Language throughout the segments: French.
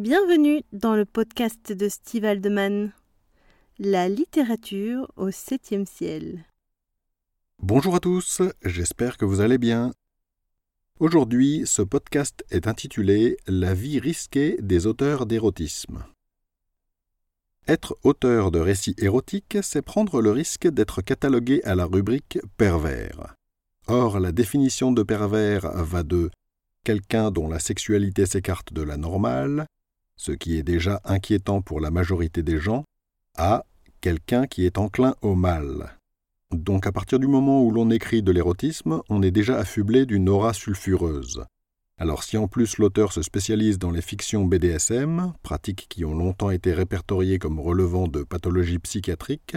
Bienvenue dans le podcast de Steve Aldeman. La littérature au septième ciel. Bonjour à tous, j'espère que vous allez bien. Aujourd'hui, ce podcast est intitulé La vie risquée des auteurs d'érotisme. Être auteur de récits érotiques, c'est prendre le risque d'être catalogué à la rubrique pervers. Or, la définition de pervers va de quelqu'un dont la sexualité s'écarte de la normale, ce qui est déjà inquiétant pour la majorité des gens, à quelqu'un qui est enclin au mal. Donc à partir du moment où l'on écrit de l'érotisme, on est déjà affublé d'une aura sulfureuse. Alors si en plus l'auteur se spécialise dans les fictions BDSM, pratiques qui ont longtemps été répertoriées comme relevant de pathologies psychiatriques,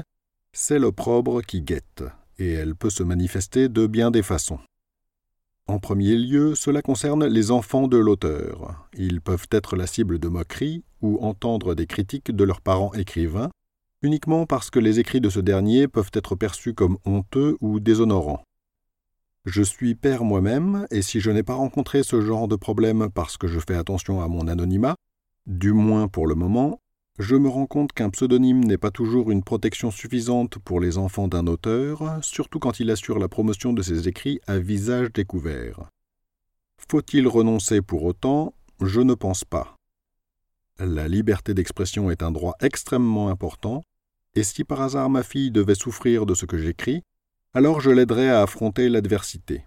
c'est l'opprobre qui guette, et elle peut se manifester de bien des façons. En premier lieu, cela concerne les enfants de l'auteur. Ils peuvent être la cible de moqueries ou entendre des critiques de leurs parents écrivains, uniquement parce que les écrits de ce dernier peuvent être perçus comme honteux ou déshonorants. Je suis père moi-même, et si je n'ai pas rencontré ce genre de problème parce que je fais attention à mon anonymat, du moins pour le moment, je me rends compte qu'un pseudonyme n'est pas toujours une protection suffisante pour les enfants d'un auteur, surtout quand il assure la promotion de ses écrits à visage découvert. Faut-il renoncer pour autant? Je ne pense pas. La liberté d'expression est un droit extrêmement important, et si par hasard ma fille devait souffrir de ce que j'écris, alors je l'aiderais à affronter l'adversité.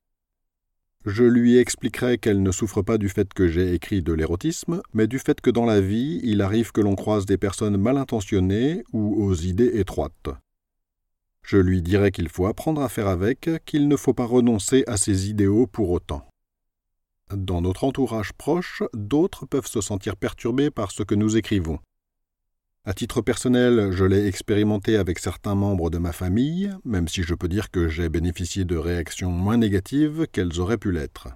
Je lui expliquerai qu'elle ne souffre pas du fait que j'ai écrit de l'érotisme, mais du fait que dans la vie, il arrive que l'on croise des personnes mal intentionnées ou aux idées étroites. Je lui dirai qu'il faut apprendre à faire avec, qu'il ne faut pas renoncer à ses idéaux pour autant. Dans notre entourage proche, d'autres peuvent se sentir perturbés par ce que nous écrivons. À titre personnel, je l'ai expérimenté avec certains membres de ma famille, même si je peux dire que j'ai bénéficié de réactions moins négatives qu'elles auraient pu l'être.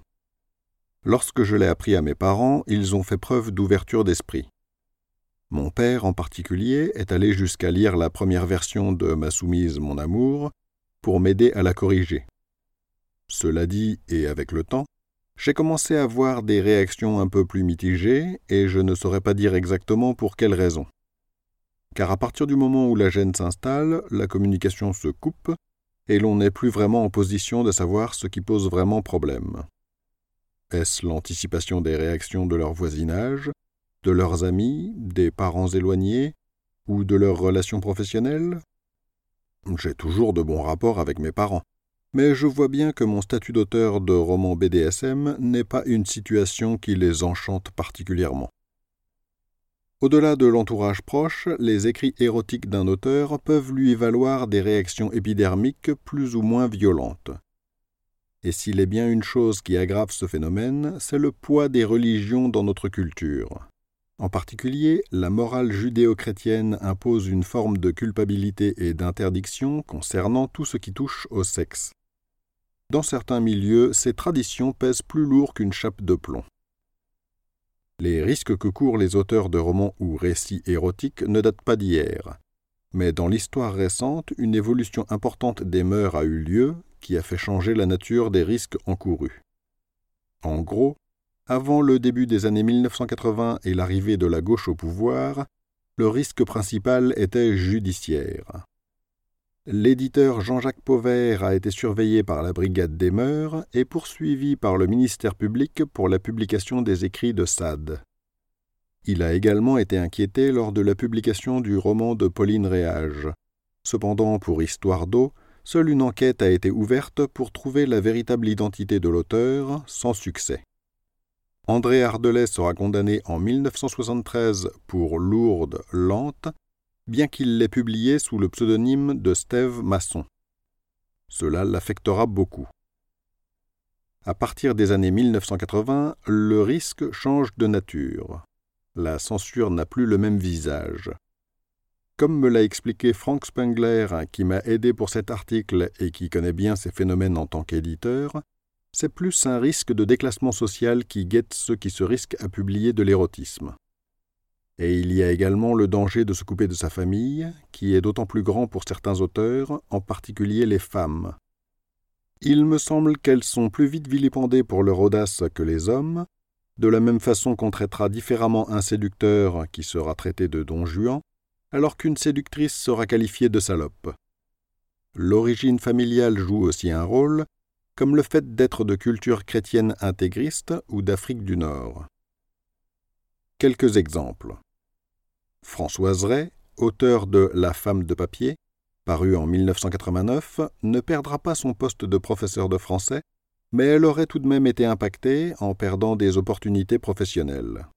Lorsque je l'ai appris à mes parents, ils ont fait preuve d'ouverture d'esprit. Mon père en particulier est allé jusqu'à lire la première version de Ma soumise, mon amour, pour m'aider à la corriger. Cela dit, et avec le temps, j'ai commencé à voir des réactions un peu plus mitigées, et je ne saurais pas dire exactement pour quelles raisons car à partir du moment où la gêne s'installe, la communication se coupe, et l'on n'est plus vraiment en position de savoir ce qui pose vraiment problème. Est-ce l'anticipation des réactions de leur voisinage, de leurs amis, des parents éloignés, ou de leurs relations professionnelles? J'ai toujours de bons rapports avec mes parents, mais je vois bien que mon statut d'auteur de romans BDSM n'est pas une situation qui les enchante particulièrement. Au-delà de l'entourage proche, les écrits érotiques d'un auteur peuvent lui valoir des réactions épidermiques plus ou moins violentes. Et s'il est bien une chose qui aggrave ce phénomène, c'est le poids des religions dans notre culture. En particulier, la morale judéo-chrétienne impose une forme de culpabilité et d'interdiction concernant tout ce qui touche au sexe. Dans certains milieux, ces traditions pèsent plus lourd qu'une chape de plomb. Les risques que courent les auteurs de romans ou récits érotiques ne datent pas d'hier. Mais dans l'histoire récente, une évolution importante des mœurs a eu lieu qui a fait changer la nature des risques encourus. En gros, avant le début des années 1980 et l'arrivée de la gauche au pouvoir, le risque principal était judiciaire. L'éditeur Jean-Jacques Pauvert a été surveillé par la Brigade des mœurs et poursuivi par le ministère public pour la publication des écrits de Sade. Il a également été inquiété lors de la publication du roman de Pauline Réage. Cependant, pour Histoire d'eau, seule une enquête a été ouverte pour trouver la véritable identité de l'auteur, sans succès. André Ardelais sera condamné en 1973 pour Lourdes lente bien qu'il l'ait publié sous le pseudonyme de Steve Masson. Cela l'affectera beaucoup. À partir des années 1980, le risque change de nature. La censure n'a plus le même visage. Comme me l'a expliqué Frank Spengler, qui m'a aidé pour cet article et qui connaît bien ces phénomènes en tant qu'éditeur, c'est plus un risque de déclassement social qui guette ceux qui se risquent à publier de l'érotisme. Et il y a également le danger de se couper de sa famille, qui est d'autant plus grand pour certains auteurs, en particulier les femmes. Il me semble qu'elles sont plus vite vilipendées pour leur audace que les hommes, de la même façon qu'on traitera différemment un séducteur qui sera traité de don Juan, alors qu'une séductrice sera qualifiée de salope. L'origine familiale joue aussi un rôle, comme le fait d'être de culture chrétienne intégriste ou d'Afrique du Nord. Quelques exemples. Françoise Ray, auteur de La femme de papier, paru en 1989, ne perdra pas son poste de professeur de français, mais elle aurait tout de même été impactée en perdant des opportunités professionnelles.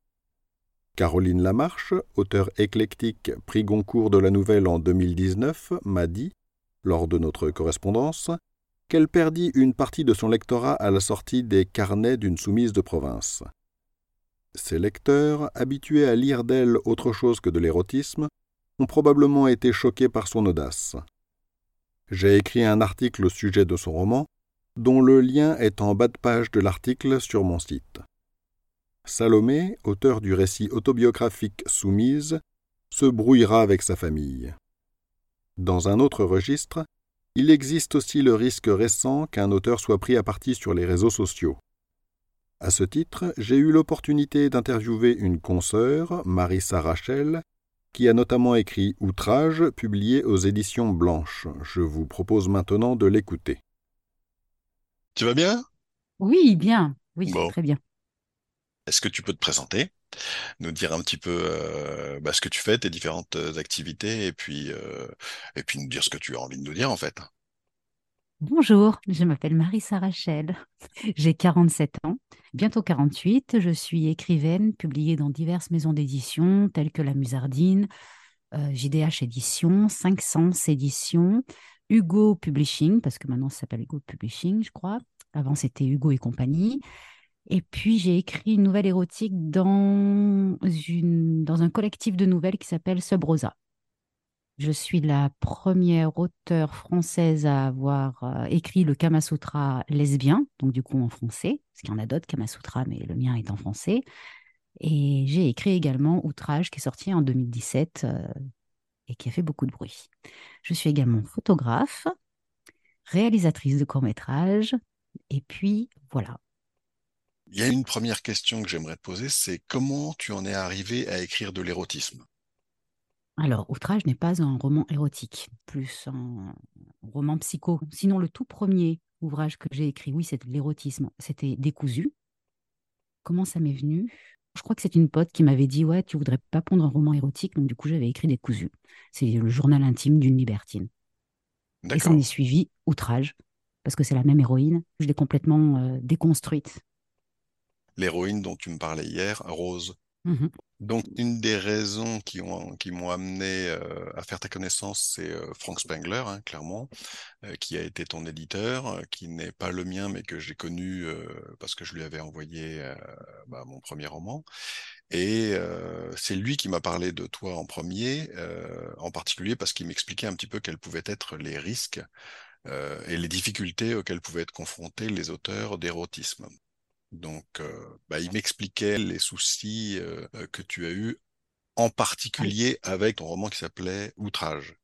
Caroline Lamarche, auteur éclectique prix Goncourt de la Nouvelle en 2019, m'a dit, lors de notre correspondance, qu'elle perdit une partie de son lectorat à la sortie des carnets d'une soumise de province. Ses lecteurs, habitués à lire d'elle autre chose que de l'érotisme, ont probablement été choqués par son audace. J'ai écrit un article au sujet de son roman, dont le lien est en bas de page de l'article sur mon site. Salomé, auteur du récit autobiographique Soumise, se brouillera avec sa famille. Dans un autre registre, il existe aussi le risque récent qu'un auteur soit pris à partie sur les réseaux sociaux. À ce titre, j'ai eu l'opportunité d'interviewer une consoeur, Marissa Rachel, qui a notamment écrit Outrage, publié aux éditions Blanches. Je vous propose maintenant de l'écouter. Tu vas bien? Oui, bien. Oui, très bien. Est-ce que tu peux te présenter, nous dire un petit peu euh, bah, ce que tu fais, tes différentes euh, activités, et puis, euh, et puis nous dire ce que tu as envie de nous dire en fait? Bonjour, je m'appelle Marissa Rachel, j'ai 47 ans, bientôt 48, je suis écrivaine publiée dans diverses maisons d'édition telles que La Musardine, JDH Édition, 500 Éditions, Hugo Publishing, parce que maintenant ça s'appelle Hugo Publishing, je crois. Avant c'était Hugo et compagnie. Et puis j'ai écrit une nouvelle érotique dans, dans un collectif de nouvelles qui s'appelle Subrosa. Je suis la première auteure française à avoir euh, écrit le Kama Sutra lesbien, donc du coup en français, parce qu'il y en a d'autres Kama Sutra, mais le mien est en français. Et j'ai écrit également Outrage, qui est sorti en 2017 euh, et qui a fait beaucoup de bruit. Je suis également photographe, réalisatrice de courts-métrages, et puis voilà. Il y a une première question que j'aimerais te poser, c'est comment tu en es arrivé à écrire de l'érotisme? Alors, Outrage n'est pas un roman érotique, plus un roman psycho. Sinon, le tout premier ouvrage que j'ai écrit, oui, c'était de l'érotisme, c'était Décousu. Comment ça m'est venu? Je crois que c'est une pote qui m'avait dit Ouais, tu voudrais pas pondre un roman érotique, donc du coup, j'avais écrit Décousu. C'est le journal intime d'une libertine. Et ça m'est suivi Outrage, parce que c'est la même héroïne. Je l'ai complètement euh, déconstruite. L'héroïne dont tu me parlais hier, Rose. Mmh donc, une des raisons qui, ont, qui m'ont amené euh, à faire ta connaissance, c'est euh, Frank Spengler, hein, clairement, euh, qui a été ton éditeur, qui n'est pas le mien, mais que j'ai connu parce que je lui avais envoyé bah, mon premier roman. Et c'est lui qui m'a parlé de toi en premier, en particulier parce qu'il m'expliquait un petit peu quels pouvaient être les risques et les difficultés auxquelles pouvaient être confrontés les auteurs d'érotisme. Donc, euh, bah, il m'expliquait les soucis euh, euh, que tu as eus, en particulier avec ton roman qui s'appelait Outrage.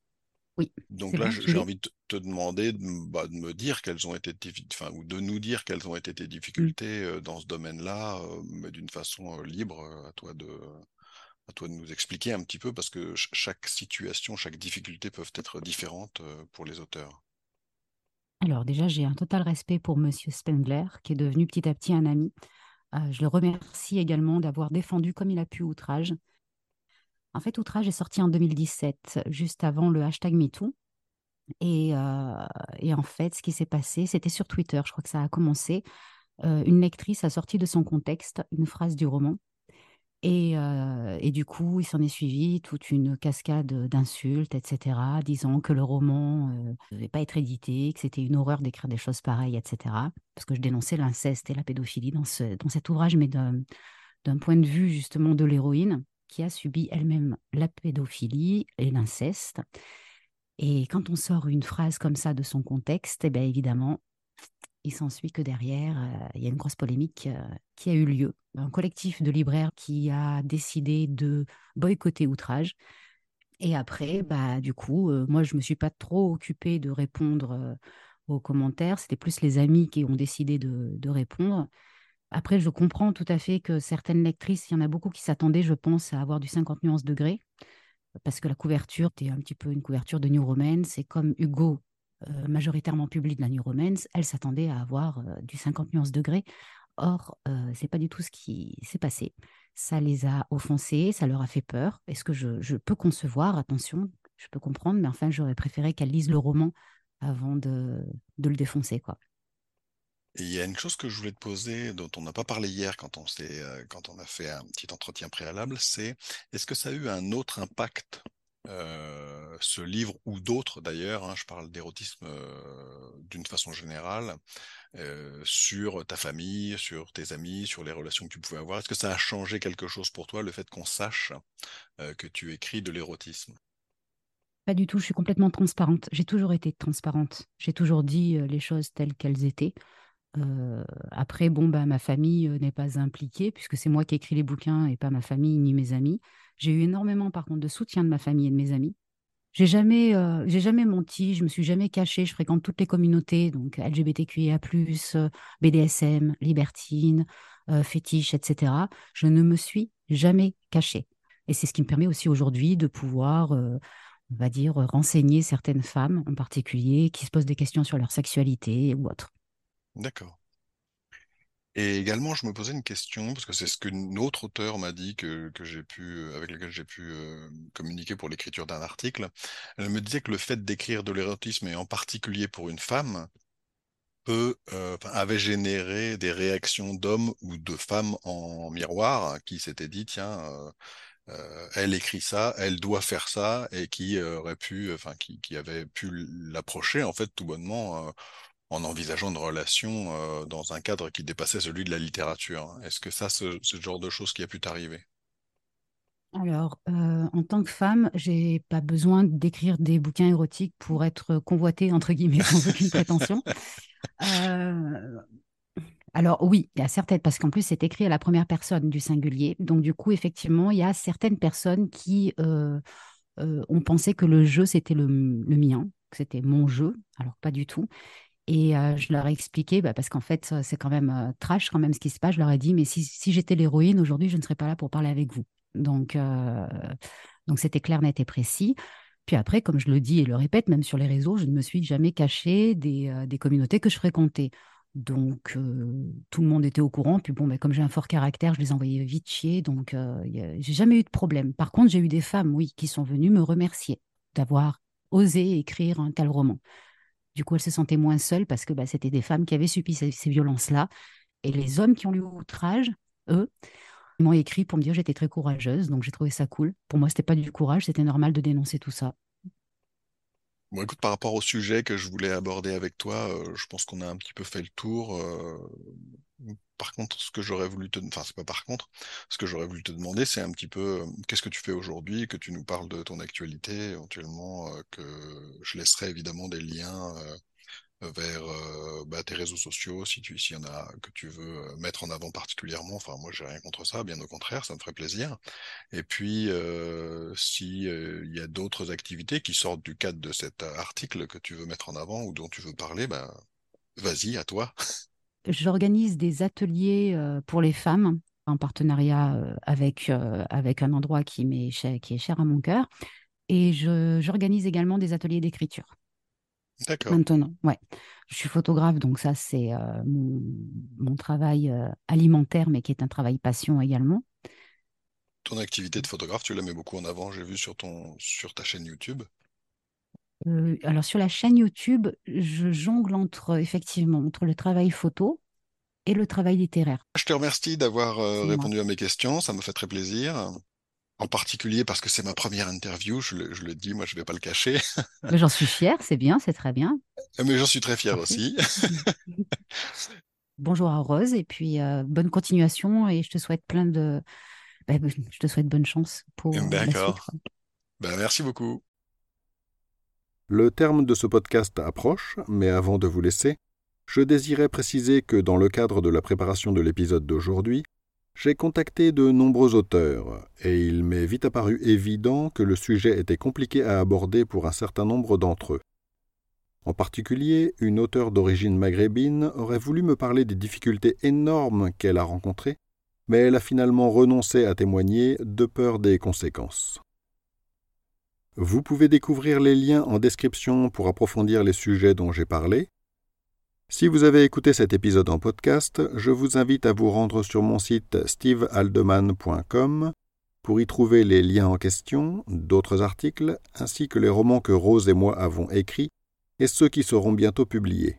Oui. Donc là, j'ai envie de te demander bah, de, me dire quelles ont été enfin, ou de nous dire quelles ont été tes mmh. difficultés dans ce domaine-là, mais d'une façon libre. À toi de, à toi de nous expliquer un petit peu, parce que chaque situation, chaque difficulté peuvent être différentes pour les auteurs. Alors déjà, j'ai un total respect pour Monsieur Spengler, qui est devenu petit à petit un ami. Euh, je le remercie également d'avoir défendu comme il a pu Outrage. En fait, Outrage est sorti en 2017, juste avant le hashtag MeToo. Et, euh, et en fait, ce qui s'est passé, c'était sur Twitter, je crois que ça a commencé. Euh, une lectrice a sorti de son contexte une phrase du roman et, du coup, il s'en est suivi toute une cascade d'insultes, etc., disant que le roman ne devait pas être édité, que c'était une horreur d'écrire des choses pareilles, etc. Parce que je dénonçais l'inceste et la pédophilie dans, dans cet ouvrage, mais d'un point de vue justement de l'héroïne qui a subi elle-même la pédophilie et l'inceste. Et quand on sort une phrase comme ça de son contexte, eh bien évidemment, il s'ensuit que derrière, euh, il y a une grosse polémique euh, qui a eu lieu. Un collectif de libraires qui a décidé de boycotter Outrage. Et après, bah, du coup, euh, moi, je ne me suis pas trop occupée de répondre aux commentaires. C'était plus les amis qui ont décidé de, répondre. Après, je comprends tout à fait que certaines lectrices, il y en a beaucoup qui s'attendaient, je pense, à avoir du 50 nuances degrés, parce que la couverture était un petit peu une couverture de New Romance, et comme Hugo, euh, majoritairement publie de la New Romance, elle s'attendait à avoir euh, du 50 nuances degrés. Or, euh, c'est pas du tout ce qui s'est passé. Ça les a offensés, ça leur a fait peur. Est-ce que je, peux concevoir, attention, je peux comprendre, mais enfin, j'aurais préféré qu'elle lise le roman avant de, le défoncer, il y a une chose que je voulais te poser, dont on n'a pas parlé hier quand on, euh, quand on a fait un petit entretien préalable, c'est est-ce que ça a eu un autre impact, euh, ce livre ou d'autres d'ailleurs, hein, je parle d'érotisme euh, d'une façon générale, euh, sur ta famille, sur tes amis, sur les relations que tu pouvais avoir Est-ce que ça a changé quelque chose pour toi, le fait qu'on sache que tu écris de l'érotisme? Pas du tout, je suis complètement transparente. J'ai toujours été transparente. J'ai toujours dit les choses telles qu'elles étaient. Euh, après, bon, bah, ma famille euh, n'est pas impliquée puisque c'est moi qui écris les bouquins et pas ma famille ni mes amis. J'ai eu énormément, par contre, de soutien de ma famille et de mes amis. J'ai jamais, euh, j'ai jamais menti, je me suis jamais cachée. Je fréquente toutes les communautés, donc LGBTQIA+, BDSM, libertine, fétiche, etc. Je ne me suis jamais cachée. Et c'est ce qui me permet aussi aujourd'hui de pouvoir, on va dire, renseigner certaines femmes en particulier qui se posent des questions sur leur sexualité ou autre. D'accord. Et également, je me posais une question, parce que c'est ce qu'une autre auteur m'a dit que, j'ai pu, euh, avec lequel j'ai pu euh, communiquer pour l'écriture d'un article. Elle me disait que le fait d'écrire de l'érotisme, et en particulier pour une femme, peut, euh, avait généré des réactions d'hommes ou de femmes en miroir qui s'étaient dit, tiens, elle écrit ça, elle doit faire ça, et qui aurait pu, enfin, qui, qui avait pu l'approcher, en fait, tout bonnement en envisageant une relation euh, dans un cadre qui dépassait celui de la littérature. Est-ce que ça, c'est ce genre de choses qui a pu t'arriver? Alors, euh, en tant que femme, j'ai pas besoin d'écrire des bouquins érotiques pour être convoitée, entre guillemets, sans aucune prétention. Euh, alors oui, il y a certaines, parce qu'en plus c'est écrit à la première personne du singulier. Donc du coup, effectivement, il y a certaines personnes qui ont pensé que le jeu, c'était le mien, que c'était mon jeu, alors pas du tout. Et je leur ai expliqué, bah, parce qu'en fait, c'est quand même trash quand même ce qui se passe. Je leur ai dit, mais si, j'étais l'héroïne aujourd'hui, je ne serais pas là pour parler avec vous. Donc, donc c'était clair, net et précis. Puis après, comme je le dis et le répète, même sur les réseaux, je ne me suis jamais cachée des, des communautés que je fréquentais. Donc, tout le monde était au courant. Puis bon, bah, comme j'ai un fort caractère, je les envoyais vite chier. Donc, j'ai jamais eu de problème. Par contre, j'ai eu des femmes, oui, qui sont venues me remercier d'avoir osé écrire un tel roman. Du coup, elle se sentait moins seule parce que bah, c'était des femmes qui avaient subi ces, violences-là. Et les hommes qui ont eu outrage, eux, m'ont écrit pour me dire que j'étais très courageuse. Donc j'ai trouvé ça cool. Pour moi, c'était pas du courage, c'était normal de dénoncer tout ça. Bon, écoute, par rapport au sujet que je voulais aborder avec toi, euh, je pense qu'on a un petit peu fait le tour. Euh, par contre, ce que j'aurais voulu te, enfin c'est pas par contre, ce que j'aurais voulu te demander, c'est un petit peu, euh, qu'est-ce que tu fais aujourd'hui, que tu nous parles de ton actualité, éventuellement, que je laisserai évidemment des liens vers bah, tes réseaux sociaux, si tu, s'il y en a que tu veux mettre en avant particulièrement. Enfin, moi, j'ai rien contre ça, bien au contraire, ça me ferait plaisir. Et puis, euh, si il y a d'autres activités qui sortent du cadre de cet article que tu veux mettre en avant ou dont tu veux parler, bah, vas-y, à toi. J'organise des ateliers pour les femmes en partenariat avec, avec un endroit qui, m'est qui est cher à mon cœur. Et j'organise également des ateliers d'écriture. D'accord. Maintenant, ouais. Je suis photographe, donc ça, c'est euh, mon, travail euh, alimentaire, mais qui est un travail passion également. Ton activité de photographe, tu la mets beaucoup en avant, j'ai vu sur, ton, sur ta chaîne YouTube. Euh, alors, sur la chaîne YouTube, je jongle entre, effectivement, entre le travail photo et le travail littéraire. Je te remercie d'avoir répondu à mes questions, ça me fait très plaisir en particulier parce que c'est ma première interview, je le, dis, moi je ne vais pas le cacher. Mais j'en suis fier, c'est bien, c'est très bien. Mais j'en suis très fier aussi. Bonjour à Rose et puis euh, bonne continuation et je te souhaite plein de, bah, je te souhaite bonne chance pour. D'accord. Ben, merci beaucoup. Le terme de ce podcast approche, mais avant de vous laisser, je désirais préciser que dans le cadre de la préparation de l'épisode d'aujourd'hui, j'ai contacté de nombreux auteurs, et il m'est vite apparu évident que le sujet était compliqué à aborder pour un certain nombre d'entre eux. En particulier, une auteure d'origine maghrébine aurait voulu me parler des difficultés énormes qu'elle a rencontrées, mais elle a finalement renoncé à témoigner de peur des conséquences. Vous pouvez découvrir les liens en description pour approfondir les sujets dont j'ai parlé. Si vous avez écouté cet épisode en podcast, je vous invite à vous rendre sur mon site stevealdeman.com pour y trouver les liens en question, d'autres articles, ainsi que les romans que Rose et moi avons écrits et ceux qui seront bientôt publiés.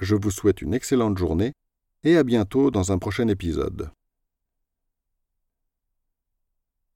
Je vous souhaite une excellente journée et à bientôt dans un prochain épisode.